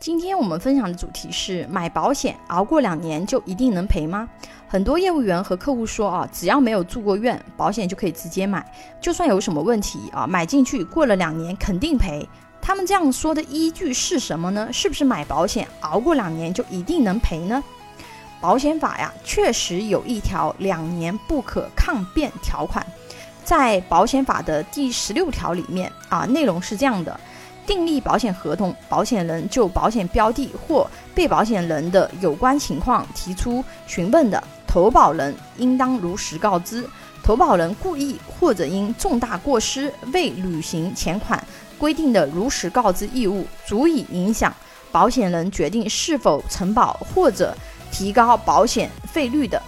今天我们分享的主题是买保险熬过两年就一定能赔吗？很多业务员和客户说啊，只要没有住过院，保险就可以直接买，就算有什么问题啊，买进去过了两年肯定赔。他们这样说的依据是什么呢？是不是买保险熬过两年就一定能赔呢？保险法呀，确实有一条两年不可抗辩条款，在保险法的第十六条里面啊，内容是这样的。订立保险合同，保险人就保险标的或被保险人的有关情况提出询问的，投保人应当如实告知。投保人故意或者因重大过失未履行前款规定的如实告知义务，足以影响保险人决定是否承保或者提高保险费率的，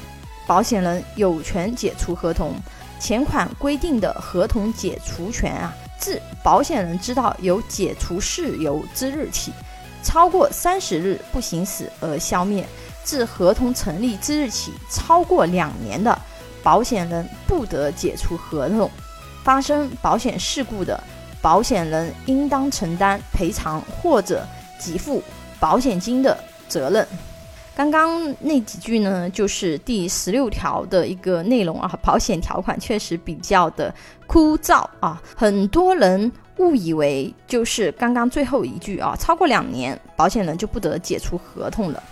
保险人有权解除合同。前款规定的合同解除权啊。自保险人知道有解除事由之日起，超过三十日不行使而消灭；自合同成立之日起，超过两年的，保险人不得解除合同。发生保险事故的，保险人应当承担赔偿或者给付保险金的责任。刚刚那几句呢，就是第十六条的一个内容啊。保险条款确实比较的枯燥啊，很多人误以为就是刚刚最后一句啊，超过两年，保险人就不得解除合同了。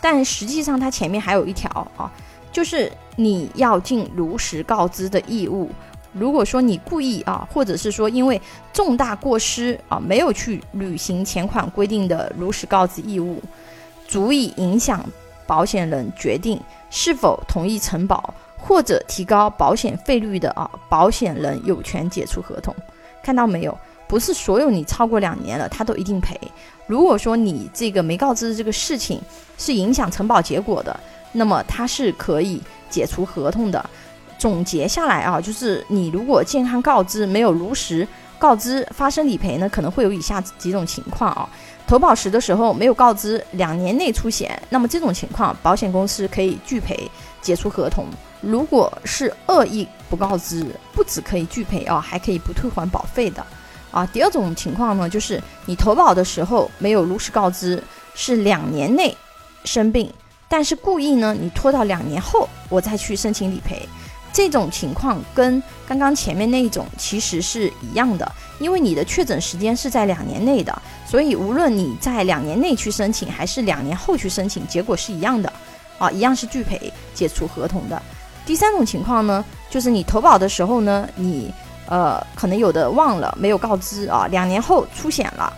但实际上，它前面还有一条啊，就是你要尽如实告知的义务。如果说你故意啊，或者是说因为重大过失啊，没有去履行前款规定的如实告知义务。足以影响保险人决定是否同意承保或者提高保险费率的啊，保险人有权解除合同。看到没有？不是所有你超过两年了，他都一定赔。如果说你这个没告知这个事情是影响承保结果的，那么他是可以解除合同的。总结下来啊，就是你如果健康告知没有如实告知，发生理赔呢，可能会有以下几种情况啊。投保时的时候没有告知两年内出险，那么这种情况保险公司可以拒赔解除合同。如果是恶意不告知，不止可以拒赔啊，还可以不退还保费的啊。第二种情况呢，就是你投保的时候没有如实告知，是两年内生病，但是故意呢，你拖到两年后我再去申请理赔。这种情况跟刚刚前面那一种其实是一样的，因为你的确诊时间是在两年内的，所以无论你在两年内去申请还是两年后去申请，结果是一样的，啊，一样是拒赔解除合同的。第三种情况呢，就是你投保的时候呢，你呃可能有的忘了没有告知啊，两年后出险了，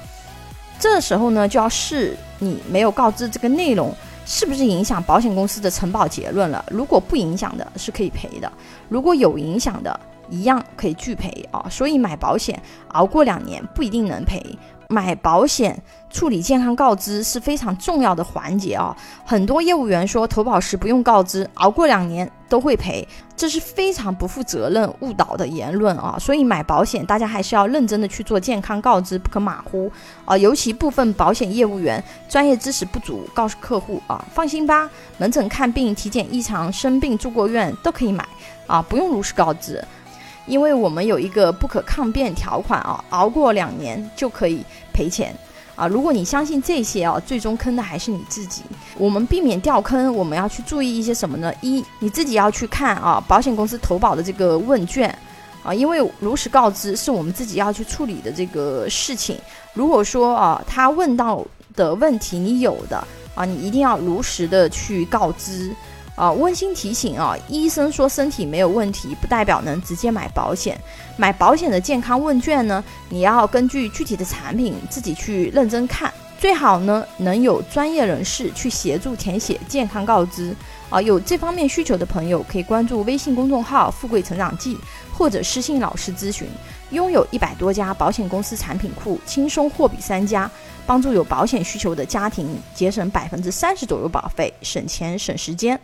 这时候呢就要视你没有告知这个内容。是不是影响保险公司的承保结论了？如果不影响的，是可以赔的；如果有影响的，一样可以拒赔啊。所以买保险熬过两年不一定能赔。买保险处理健康告知是非常重要的环节啊！很多业务员说投保时不用告知，熬过两年都会赔，这是非常不负责任、误导的言论啊！所以买保险大家还是要认真的去做健康告知，不可马虎啊！尤其部分保险业务员专业知识不足，告诉客户啊，放心吧，门诊看病、体检异常、生病住过院都可以买啊，不用如实告知。因为我们有一个不可抗辩条款啊，熬过两年就可以赔钱啊。如果你相信这些啊，最终坑的还是你自己。我们避免掉坑，我们要去注意一些什么呢？一，你自己要去看啊，保险公司投保的这个问卷啊，因为如实告知是我们自己要去处理的这个事情。如果说啊，他问到的问题你有的啊，你一定要如实的去告知。啊，温馨提醒啊！医生说身体没有问题，不代表能直接买保险。买保险的健康问卷呢，你要根据具体的产品自己去认真看，最好呢能有专业人士去协助填写健康告知。啊，有这方面需求的朋友可以关注微信公众号“富贵成长记”或者私信老师咨询。拥有一百多家保险公司产品库，轻松货比三家，帮助有保险需求的家庭节省百分之三十左右保费，省钱省时间。